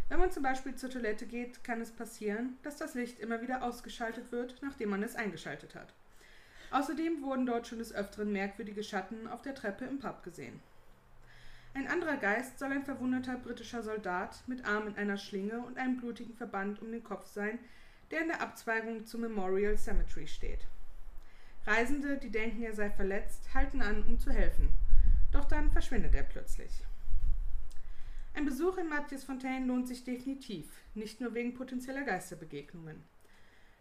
Wenn man zum Beispiel zur Toilette geht, kann es passieren, dass das Licht immer wieder ausgeschaltet wird, nachdem man es eingeschaltet hat. Außerdem wurden dort schon des Öfteren merkwürdige Schatten auf der Treppe im Pub gesehen. Ein anderer Geist soll ein verwundeter britischer Soldat mit Arm in einer Schlinge und einem blutigen Verband um den Kopf sein, der in der Abzweigung zum Memorial Cemetery steht. Reisende, die denken, er sei verletzt, halten an, um zu helfen. Doch dann verschwindet er plötzlich. Ein Besuch in Mathias Fontaine lohnt sich definitiv, nicht nur wegen potenzieller Geisterbegegnungen.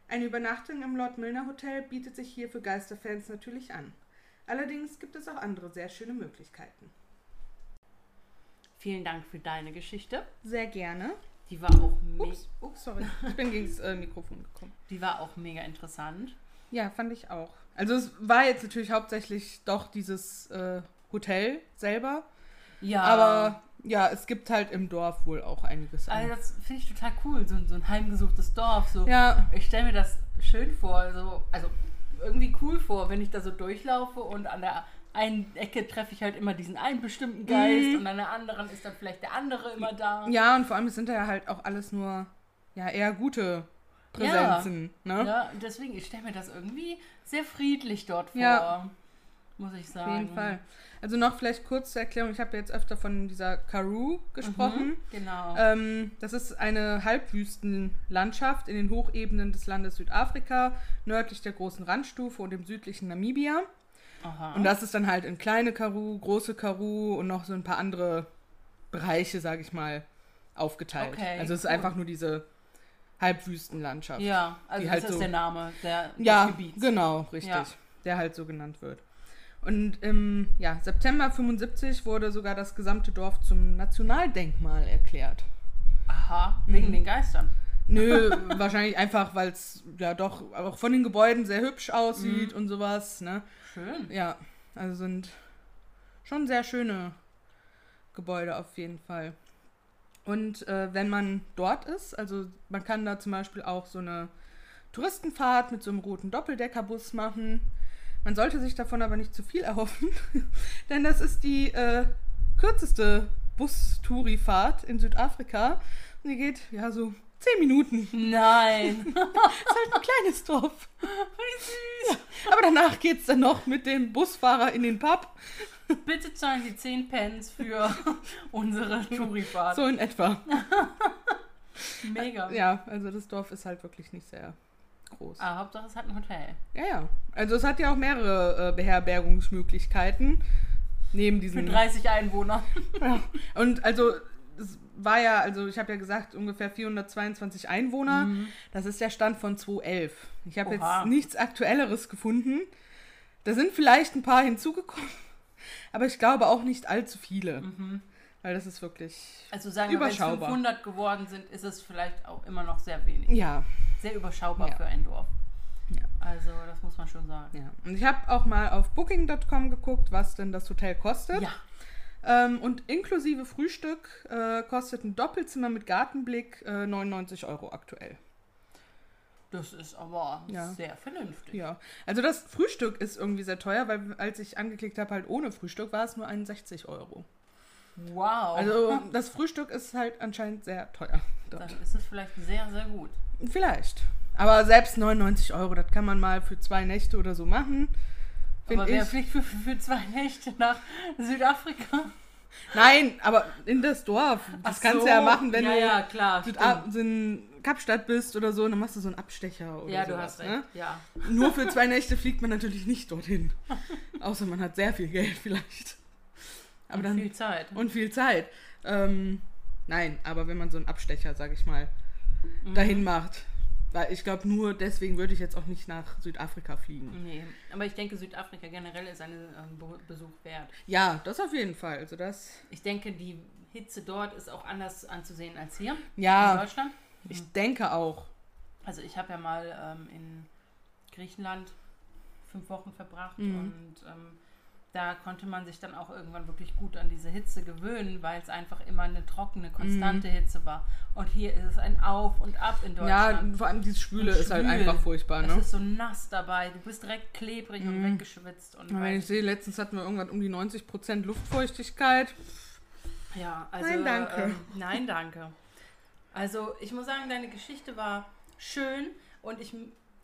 Eine Übernachtung im Lord Milner Hotel bietet sich hier für Geisterfans natürlich an. Allerdings gibt es auch andere sehr schöne Möglichkeiten. Vielen Dank für deine Geschichte. Sehr gerne. Die war auch mega. Ups, ups, sorry. Ich bin gegen das äh, Mikrofon gekommen. Die war auch mega interessant. Ja, fand ich auch. Also es war jetzt natürlich hauptsächlich doch dieses äh, Hotel selber. Ja. Aber ja, es gibt halt im Dorf wohl auch einiges an. Also das finde ich total cool, so, so ein heimgesuchtes Dorf. So. Ja. Ich stelle mir das schön vor, so, also irgendwie cool vor, wenn ich da so durchlaufe und an der einen Ecke treffe ich halt immer diesen einen bestimmten Geist Mhm. und an der anderen ist dann vielleicht der andere immer da. Ja, und vor allem es sind da ja halt auch alles nur ja eher gute Präsenzen. Ne? Ja, deswegen, ich stelle mir das irgendwie sehr friedlich dort vor. Ja. Muss ich Auf sagen. jeden Fall. Also noch vielleicht kurz zur Erklärung, ich habe jetzt öfter von dieser Karoo gesprochen. Mhm, genau. Ähm, das ist eine Halbwüstenlandschaft in den Hochebenen des Landes Südafrika, nördlich der großen Randstufe und im südlichen Namibia. Aha. Und das ist dann halt in kleine Karoo, große Karoo und noch so ein paar andere Bereiche, sage ich mal, aufgeteilt. Okay, also es ist cool. einfach nur diese Halbwüstenlandschaft. Ja, also das halt ist so- der Name der, Ja, des Gebiets. genau, richtig. Ja. Der halt so genannt wird. Und im ja, September 75 wurde sogar das gesamte Dorf zum Nationaldenkmal erklärt. Aha, wegen Mhm. den Geistern. Nö, wahrscheinlich einfach, weil es ja doch auch von den Gebäuden sehr hübsch aussieht Mhm. und sowas. Ne? Schön. Ja, also sind schon sehr schöne Gebäude auf jeden Fall. Und äh, wenn man dort ist, also man kann da zum Beispiel auch so eine Touristenfahrt mit so einem roten Doppeldeckerbus machen. Man sollte sich davon aber nicht zu viel erhoffen, denn das ist die äh, kürzeste Bus-Touri-Fahrt in Südafrika. Und die geht ja so zehn Minuten. Nein. ist halt ein kleines Dorf. Wie süß. Aber danach geht's dann noch mit dem Busfahrer in den Pub. Bitte zahlen Sie 10 Pence für unsere Tourifahrt. So in etwa. Mega. Ja, also das Dorf ist halt wirklich nicht sehr groß. Ah, Hauptsache es hat ein Hotel. Ja, ja. Also es hat ja auch mehrere äh, Beherbergungsmöglichkeiten. Neben Für diesen. 30 Einwohner. Ja. Und also es war ja, also ich habe ja gesagt, ungefähr 422 Einwohner. Mhm. Das ist der Stand von 2011. Ich habe jetzt nichts Aktuelleres gefunden. Da sind vielleicht ein paar hinzugekommen, aber ich glaube auch nicht allzu viele. Mhm. Weil das ist wirklich. Also sagen wir, wenn es Überschaubar. 500 geworden sind, ist es vielleicht auch immer noch sehr wenig. Ja, Sehr überschaubar Ja. für ein Dorf. Ja. Also das muss man schon sagen. ja. Und ich habe auch mal auf Booking.com geguckt, was denn das Hotel kostet. Ja. Ähm, und inklusive Frühstück äh, kostet ein Doppelzimmer mit Gartenblick äh, 99 Euro aktuell. Das ist aber Ja. sehr vernünftig. Ja, also das Frühstück ist irgendwie sehr teuer, weil als ich angeklickt habe, halt ohne Frühstück, war es nur 61 Euro. Wow. Also das Frühstück ist halt anscheinend sehr teuer. dann Dort. ist es vielleicht sehr, sehr gut. Vielleicht. Aber selbst 99 Euro, das kann man mal für zwei Nächte oder so machen. Aber wer fliegt für, für zwei Nächte nach Südafrika? Nein, aber in das Dorf. Das Ach kannst so. du ja machen, wenn ja, du Ja, klar. Süda- stimmt. In Kapstadt bist oder so, dann machst du so einen Abstecher oder Ja, du sowas, hast recht. Ne? Ja. Nur für zwei Nächte fliegt man natürlich nicht dorthin. Außer man hat sehr viel Geld vielleicht. Aber Und dann viel Zeit. und viel Zeit. Ähm, nein, aber wenn man so einen Abstecher, sag ich mal, Mhm. dahin macht. Weil ich glaube, nur deswegen würde ich jetzt auch nicht nach Südafrika fliegen. Nee, aber ich denke, Südafrika generell ist einen ähm, Be- Besuch wert. Ja, das auf jeden Fall. Also das. Ich denke, die Hitze dort ist auch anders anzusehen als hier in Ja, Deutschland. Ich denke auch. Also ich habe ja mal ähm, in Griechenland fünf Wochen verbracht Mhm. und ähm, da konnte man sich dann auch irgendwann wirklich gut an diese Hitze gewöhnen, weil es einfach immer eine trockene, konstante Hitze war. Und hier ist es ein Auf und Ab in Mhm. Ja, Deutschland. vor allem dieses Schwüle Und ist halt einfach furchtbar, Es ne? ist so nass dabei, du bist direkt klebrig und Mhm. weggeschwitzt. Und Und wenn ich sehe, letztens hatten wir irgendwann um die 90% Luftfeuchtigkeit. Ja, also. Nein, danke. Ähm, nein, danke. Also, ich muss sagen, deine Geschichte war schön und ich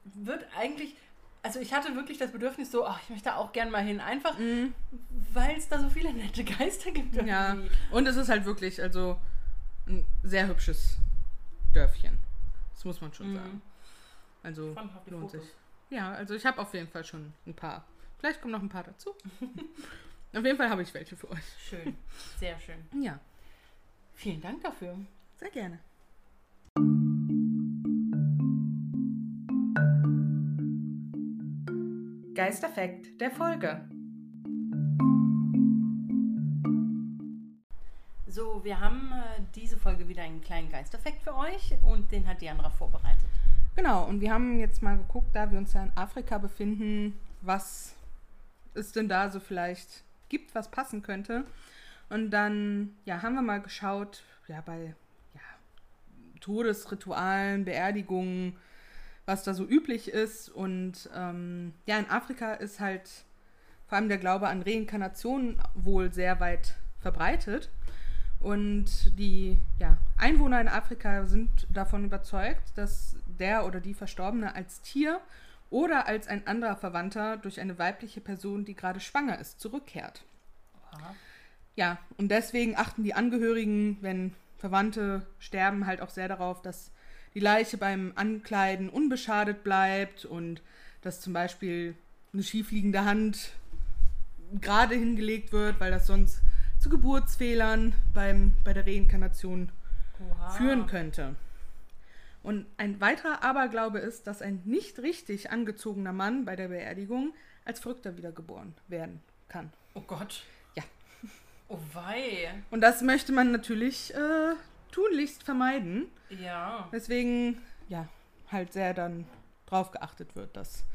würde eigentlich. Also, ich hatte wirklich das Bedürfnis, so, ach, ich möchte da auch gern mal hin. Einfach, weil es da so viele nette Geister gibt. Ja, irgendwie. und es ist halt wirklich, also ein sehr hübsches Dörfchen. Das muss man schon Mhm. sagen. Also lohnt sich. Ja, also ich habe auf jeden Fall schon ein paar. Vielleicht kommen noch ein paar dazu. auf jeden Fall habe ich welche für euch. Schön, sehr schön. Ja, Vielen Dank dafür. sehr gerne. Geisterfekt der Folge. So, wir haben äh, diese Folge wieder einen kleinen Geisteffekt für euch und den hat Diandra vorbereitet. Genau, und wir haben jetzt mal geguckt, da wir uns ja in Afrika befinden, was es denn da so vielleicht gibt, was passen könnte. Und dann, ja, haben wir mal geschaut, ja, bei ja, Todesritualen, Beerdigungen, was da so üblich ist. Und ähm, ja, in Afrika ist halt vor allem der Glaube an Reinkarnation wohl sehr weit verbreitet. Und die ja, Einwohner in Afrika sind davon überzeugt, dass der oder die Verstorbene als Tier oder als ein anderer Verwandter durch eine weibliche Person, die gerade schwanger ist, zurückkehrt. Aha. Ja, und deswegen achten die Angehörigen, wenn Verwandte sterben, halt auch sehr darauf, dass die Leiche beim Ankleiden unbeschadet bleibt und dass zum Beispiel eine schiefliegende Hand gerade hingelegt wird, weil das sonst zu Geburtsfehlern beim, bei der Reinkarnation Oha. führen könnte. Und ein weiterer Aberglaube ist, dass ein nicht richtig angezogener Mann bei der Beerdigung als Verrückter wiedergeboren werden kann. Oh Gott. Ja. Oh wei. Und das möchte man natürlich äh, tunlichst vermeiden. Ja. Deswegen, ja, halt sehr dann drauf geachtet wird, dass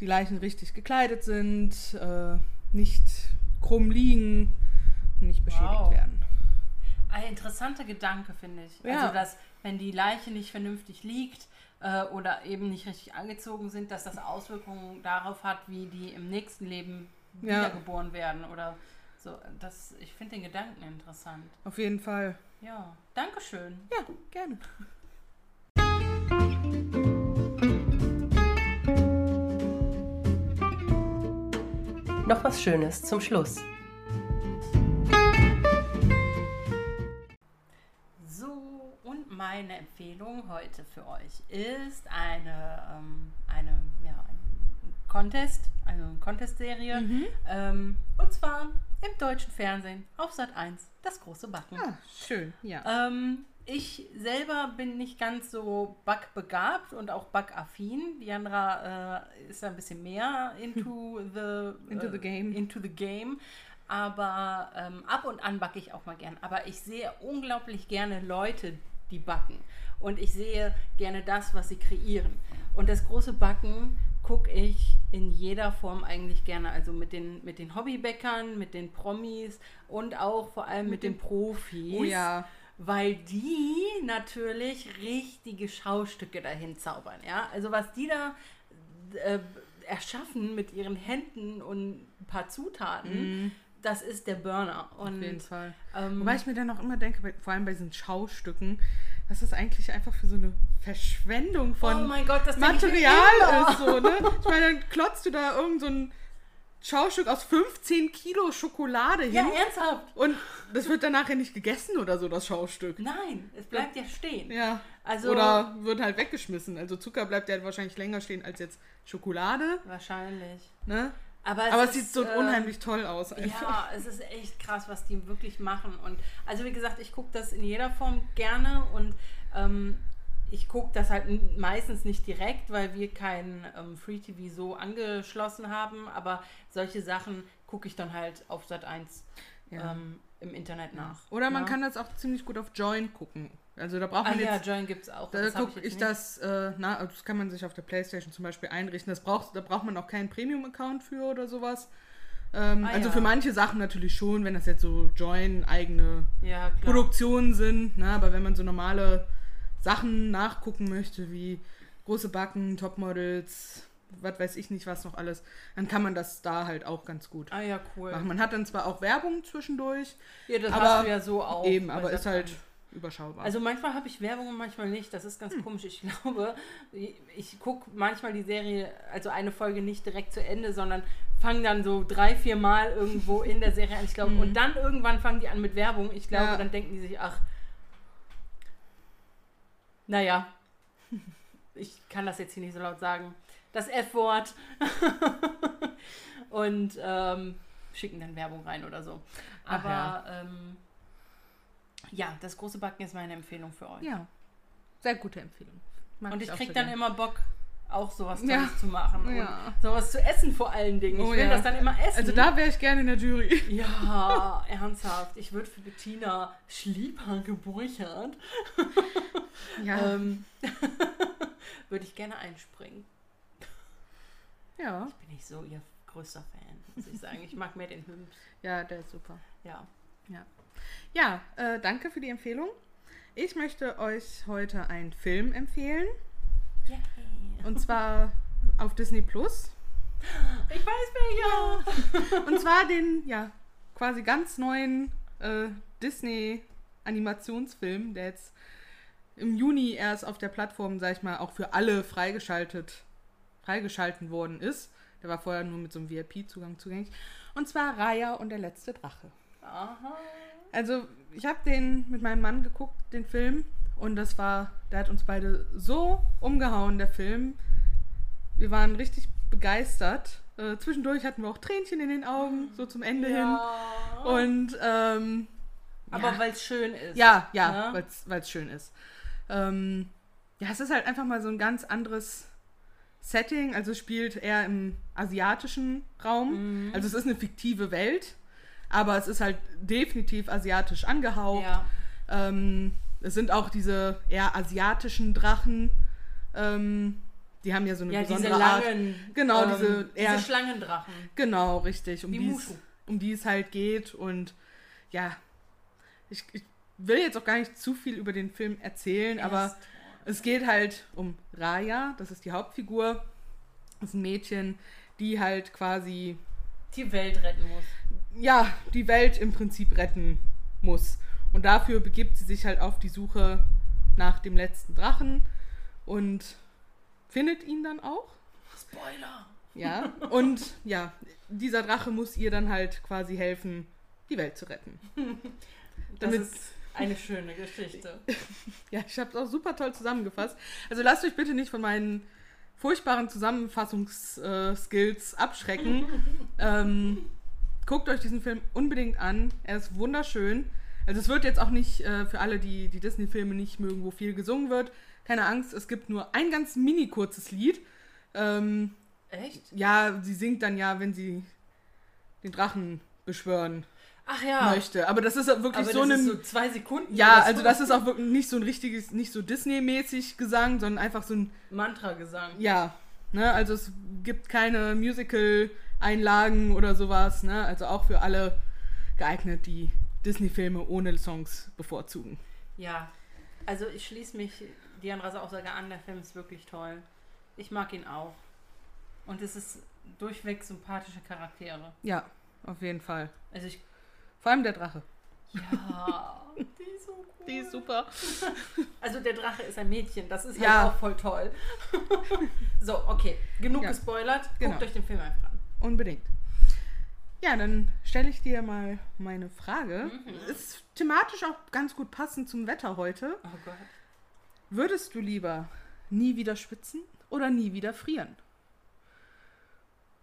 die Leichen richtig gekleidet sind, äh, nicht krumm liegen und nicht beschädigt Wow. werden. Ein interessanter Gedanke, finde ich. Ja. Also, dass, wenn die Leiche nicht vernünftig liegt äh, oder eben nicht richtig angezogen sind, dass das Auswirkungen darauf hat, wie die im nächsten Leben Ja. wiedergeboren werden oder so. Das, ich finde den Gedanken interessant. Auf jeden Fall. Ja, Dankeschön. Ja, gerne. Noch was Schönes zum Schluss. So, und meine Empfehlung heute für euch ist eine, ähm, eine Contest, also eine Contest-Serie. Mhm. Ähm, und zwar im deutschen Fernsehen auf Sat 1, das große Backen. Ah, schön, ja. Ähm, ich selber bin nicht ganz so backbegabt und auch backaffin. Diandra äh, ist ein bisschen mehr into the, Into the äh, game. Into the game. Aber ähm, ab und an backe ich auch mal gern. Aber ich sehe unglaublich gerne Leute, die backen. Und ich sehe gerne das, was sie kreieren. Und das große Backen gucke ich in jeder Form eigentlich gerne. Also mit den, mit den Hobbybäckern, mit den Promis und auch vor allem mit, den Profis Oh ja. weil die natürlich richtige Schaustücke dahin zaubern. Ja? Also was die da äh, erschaffen mit ihren Händen und ein paar Zutaten, das ist der Burner. Und, Auf jeden Fall. Ähm, Wobei ich mir dann auch immer denke, bei, vor allem bei diesen Schaustücken, das eigentlich einfach für so eine Verschwendung von oh Gott, Material ist. So, ne? Ich meine, dann klotzt du da irgend so ein Schaustück aus 15 Kilo Schokolade hin Ja, ernsthaft. und das wird dann nachher nicht gegessen oder so, das Schaustück. Nein, es bleibt ja stehen. Ja. Also- Oder wird halt weggeschmissen. Also Zucker bleibt ja wahrscheinlich länger stehen als jetzt Schokolade. Wahrscheinlich. Ne? Aber, Aber es ist, sieht so äh, unheimlich toll aus. Einfach. Ja, es ist echt krass, was die wirklich machen. Und also wie gesagt, ich gucke das in jeder Form gerne und ähm, ich gucke das halt meistens nicht direkt, weil wir kein ähm, Free TV so angeschlossen haben. Aber solche Sachen gucke ich dann halt auf Sat 1 Ja. ähm, im Internet nach. Oder man Ja. kann das auch ziemlich gut auf Join gucken. Also da braucht Ah man ja, jetzt. Join gibt es auch. Da gucke ich, nicht. das, äh, na, das kann man sich auf der Playstation zum Beispiel einrichten. Das braucht, da braucht man auch keinen Premium-Account für oder sowas. Ähm, Ah, also ja. für manche Sachen natürlich schon, wenn das jetzt so Join eigene Ja. Produktionen sind. Ne? Aber wenn man so normale Sachen nachgucken möchte, wie große Backen, Topmodels, was weiß ich nicht, was noch alles, dann kann man das da halt auch ganz gut Ah ja, cool. machen. Man hat dann zwar auch Werbung zwischendurch, Ja, das aber hast du ja so auch. eben, aber ist halt 1. überschaubar. Also manchmal habe ich Werbung und manchmal nicht. Das ist ganz Hm. komisch. Ich glaube, ich gucke manchmal die Serie, also eine Folge nicht direkt zu Ende, sondern fange dann so drei, vier Mal irgendwo in der Serie an. Ich glaube, und dann irgendwann fangen die an mit Werbung. Ich glaube, Hm. Ja. dann denken die sich, ach, naja, ich kann das jetzt hier nicht so laut sagen. Das F-Wort. und ähm, schicken dann Werbung rein oder so. Aber ja. ähm, ja, das große Backen ist meine Empfehlung für euch. ja, sehr gute Empfehlung. Mag Und ich auch krieg sehr dann immer Bock, auch sowas Tolles Ja. zu machen. Ja. Und sowas zu essen vor allen Dingen. Ich Oh will ja. das dann immer essen. Also da wäre ich gerne in der Jury. Ja, ernsthaft. Ich würde für Bettina Schlieper geburchert, Ja. ähm, würde ich gerne einspringen. ja. Bin ich so ihr größter Fan, muss ich sagen. Ich mag mehr den Hymns. Ja, der ist super. Ja. Ja, äh, danke für die Empfehlung. Ich möchte euch heute einen Film empfehlen. Yay. Und zwar auf Disney Plus. Ich weiß welcher. Und zwar den, ja, quasi ganz neuen äh, Disney-Animationsfilm, der jetzt im Juni erst auf der Plattform, sag ich mal, auch für alle freigeschaltet, freigeschalten worden ist. Der war vorher nur mit so einem VIP-Zugang zugänglich. Und zwar Raya und der letzte Drache. Aha. Also, ich habe den mit meinem Mann geguckt, den Film. Und das war, der hat uns beide so umgehauen, der Film. Wir waren richtig begeistert. Äh, zwischendurch hatten wir auch Tränchen in den Augen, so zum Ende hin. Ja. Und, ähm, Aber ja. weil es schön ist. ja, ja, Ne? weil es schön ist. Ähm, ja, es ist halt einfach mal so ein ganz anderes Setting. Also spielt eher im asiatischen Raum. Also es ist eine fiktive Welt, aber es ist halt definitiv asiatisch angehaucht. Ja. Ähm, es sind auch diese eher asiatischen Drachen. Ähm, die haben ja so eine Ja, diese besondere Art. langen. Genau, ähm, diese eher- diese Schlangendrachen. Genau, richtig. Um die es, Mushu. um die es halt geht. Und ja, ich, ich will jetzt auch gar nicht zu viel über den Film erzählen, aber Erst- es geht halt um Raya, das ist die Hauptfigur. Das ist ein Mädchen, die halt quasi, die Welt retten muss. ja, die Welt im Prinzip retten muss. Und dafür begibt sie sich halt auf die Suche nach dem letzten Drachen und findet ihn dann auch. Spoiler. Ja, und ja, dieser Drache muss ihr dann halt quasi helfen, die Welt zu retten. Das ist eine schöne Geschichte. Ja, ich habe es auch super toll zusammengefasst. Also lasst euch bitte nicht von meinen furchtbaren Zusammenfassungs-Skills abschrecken. ähm, guckt euch diesen Film unbedingt an. Er ist wunderschön. Also es wird jetzt auch nicht äh, für alle, die die Disney-Filme nicht mögen, wo viel gesungen wird. Keine Angst, es gibt nur ein ganz mini kurzes Lied. Ähm, Echt? ja, sie singt dann ja, wenn sie den Drachen beschwören Ach ja. möchte. Aber das ist wirklich Aber so das eine. ist so zwei Sekunden. ja, also so. das ist auch wirklich nicht so ein richtiges, nicht so Disney-mäßig Gesang, sondern einfach so ein, Mantra-Gesang. ja, ne, also es gibt keine Musical-Einlagen oder sowas, ne, also auch für alle geeignet, die Disney-Filme ohne Songs bevorzugen. Ja. Also ich schließe mich Dianras Aussage an, der Film ist wirklich toll. Ich mag ihn auch. Und es ist durchweg sympathische Charaktere. Ja, auf jeden Fall. Also ich. Vor allem der Drache. Ja, die ist so cool. Die ist super. Also der Drache ist ein Mädchen, das ist halt Ja. auch voll toll. so, okay. Genug Ja. gespoilert. Genau. Guckt euch den Film einfach an. Unbedingt. Ja, dann stelle ich dir mal meine Frage. Mhm. Ist thematisch auch ganz gut passend zum Wetter heute. Oh Gott. Würdest du lieber nie wieder schwitzen oder nie wieder frieren?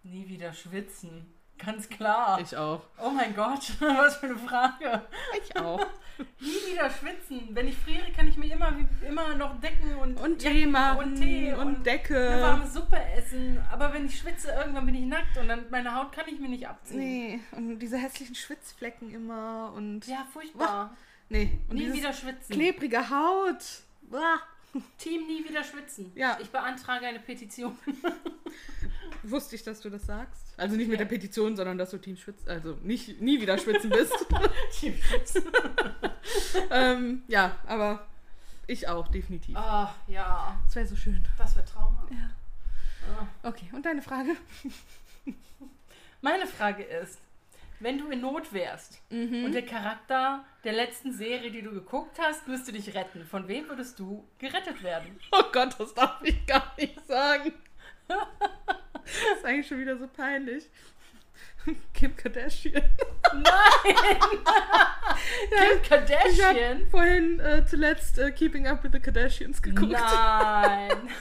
Nie wieder schwitzen. Ganz klar. Ich auch. Oh mein Gott, was für eine Frage. Ich auch. Nie wieder schwitzen. Wenn ich friere, kann ich mir immer, immer noch decken und, Und Tee machen und Tee und, und eine Decke. warme Suppe essen. Aber wenn ich schwitze, irgendwann bin ich nackt und dann meine Haut kann ich mir nicht abziehen. Nee, und diese hässlichen Schwitzflecken immer und. Ja, furchtbar. Nee, und nie wieder schwitzen. klebrige Haut. Uah. Team nie wieder schwitzen. Ja. Ich beantrage eine Petition. Wusste ich, dass du das sagst. Also nicht mit Ja. der Petition, sondern dass du Team Schwitz, also nicht nie wieder schwitzen bist. Team schwitzen. ähm, ja, aber ich auch, definitiv. Ah, ja. Das wäre so schön. Das wird traumhaft. Ja. Ah. Okay, und deine Frage? Meine Frage ist, wenn du in Not wärst und der Charakter der letzten Serie, die du geguckt hast, müsste dich retten, von wem würdest du gerettet werden? Oh Gott, das darf ich gar nicht sagen. Das ist eigentlich schon wieder so peinlich. Kim Kardashian. Kim Ich habe Kardashian? vorhin äh, zuletzt äh, Keeping Up with the Kardashians geguckt. Nein.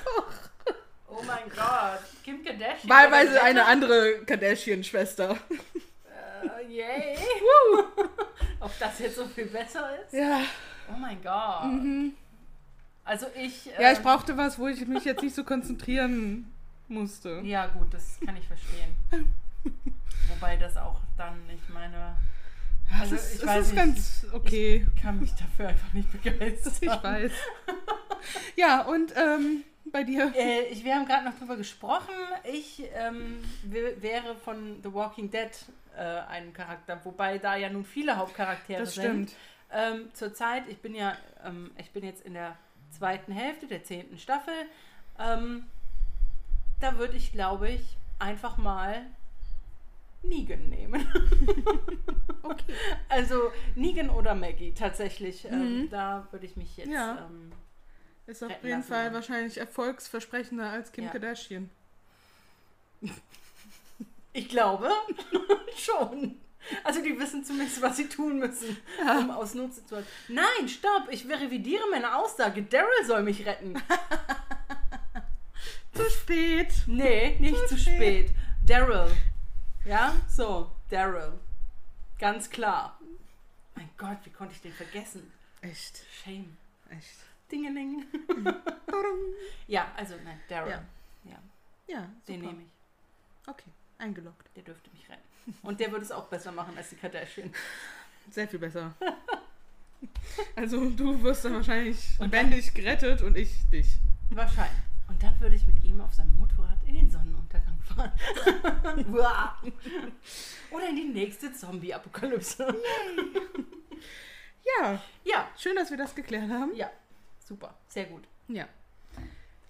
Oh mein Gott. Kim Kardashian. Wahlweise eine andere Kardashian-Schwester. Äh, yay. Ob das jetzt so viel besser ist? Ja. Oh mein Gott. Also ich. ja, ich ähm, brauchte was, wo ich mich jetzt nicht so konzentrieren musste. Ja, gut, das kann ich verstehen. Wobei das auch dann nicht meine. Also, es ist, ich es weiß ist nicht, ganz okay. Ich kann mich dafür einfach nicht begeistern. Ich weiß. Ja, und ähm, bei dir? Äh, ich, wir haben gerade noch drüber gesprochen. Ich ähm, wäre von The Walking Dead äh, ein Charakter, wobei da ja nun viele Hauptcharaktere Das sind. stimmt. Ähm, Zurzeit, ich bin ja, ähm, ich bin jetzt in der zweiten Hälfte der zehnten Staffel. Ähm, da würde ich, glaube ich, einfach mal Negan nehmen. Okay. Also Negan oder Maggie tatsächlich. Ähm, Mhm. da würde ich mich jetzt. Ja. Ähm, Ist auf jeden Fall ja. wahrscheinlich erfolgsversprechender als Kim Ja. Kardashian. ich glaube schon. Also die wissen zumindest, was sie tun müssen, um aus Notsituationen. Nein, stopp! Ich revidiere meine Aussage. Daryl soll mich retten. Zu spät. Nee, nicht Zu zu spät. spät. Daryl. Ja, so, Daryl. Ganz klar. Mein Gott, wie konnte ich den vergessen? Echt, Shame. echt. Dingeling. ja, also nein, Darren. Ja. Ja, Ja, den nehme ich. Okay, eingeloggt. Der dürfte mich retten. Und der würde es auch besser machen als die Kardashian. Sehr viel besser. Also du wirst dann wahrscheinlich lebendig gerettet und ich dich. Wahrscheinlich. Und dann würde ich mit ihm auf seinem Motorrad in den Sonnenuntergang fahren. Oder in die nächste Zombie-Apokalypse. Ja, Ja, schön, dass wir das geklärt haben. ja. Super. Sehr gut. Ja.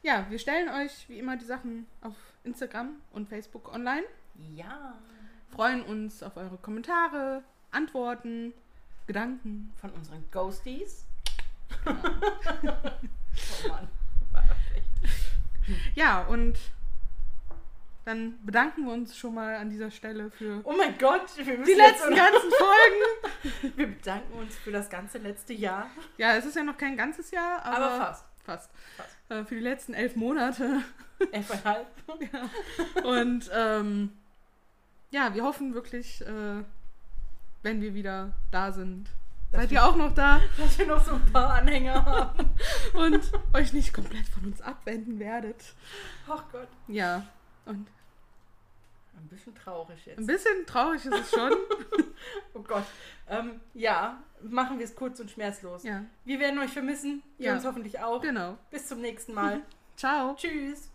Ja, wir stellen euch wie immer die Sachen auf Instagram und Facebook online. Ja. Freuen uns auf eure Kommentare, Antworten, Gedanken. Von unseren Ghosties. oh Mann. War echt. Ja, und dann bedanken wir uns schon mal an dieser Stelle für Oh mein Gott, wir müssen die letzten ganzen Folgen. Wir bedanken uns für das ganze letzte Jahr. Ja, es ist ja noch kein ganzes Jahr, aber, Aber fast. fast. Fast. Äh, für die letzten elf Monate. Elfeinhalb. Und ähm, ja, wir hoffen wirklich, äh, wenn wir wieder da sind, Dass seid wir- ihr auch noch da Dass wir noch so ein paar Anhänger haben. und euch nicht komplett von uns abwenden werdet. Ach Gott. Ja, und Ein bisschen traurig jetzt. ein bisschen traurig ist es schon. Oh Gott. Ähm, ja, machen wir es kurz und schmerzlos. ja, Wir werden euch vermissen. Ihr Ja. uns hoffentlich auch. genau. Bis zum nächsten Mal. Ciao. Tschüss.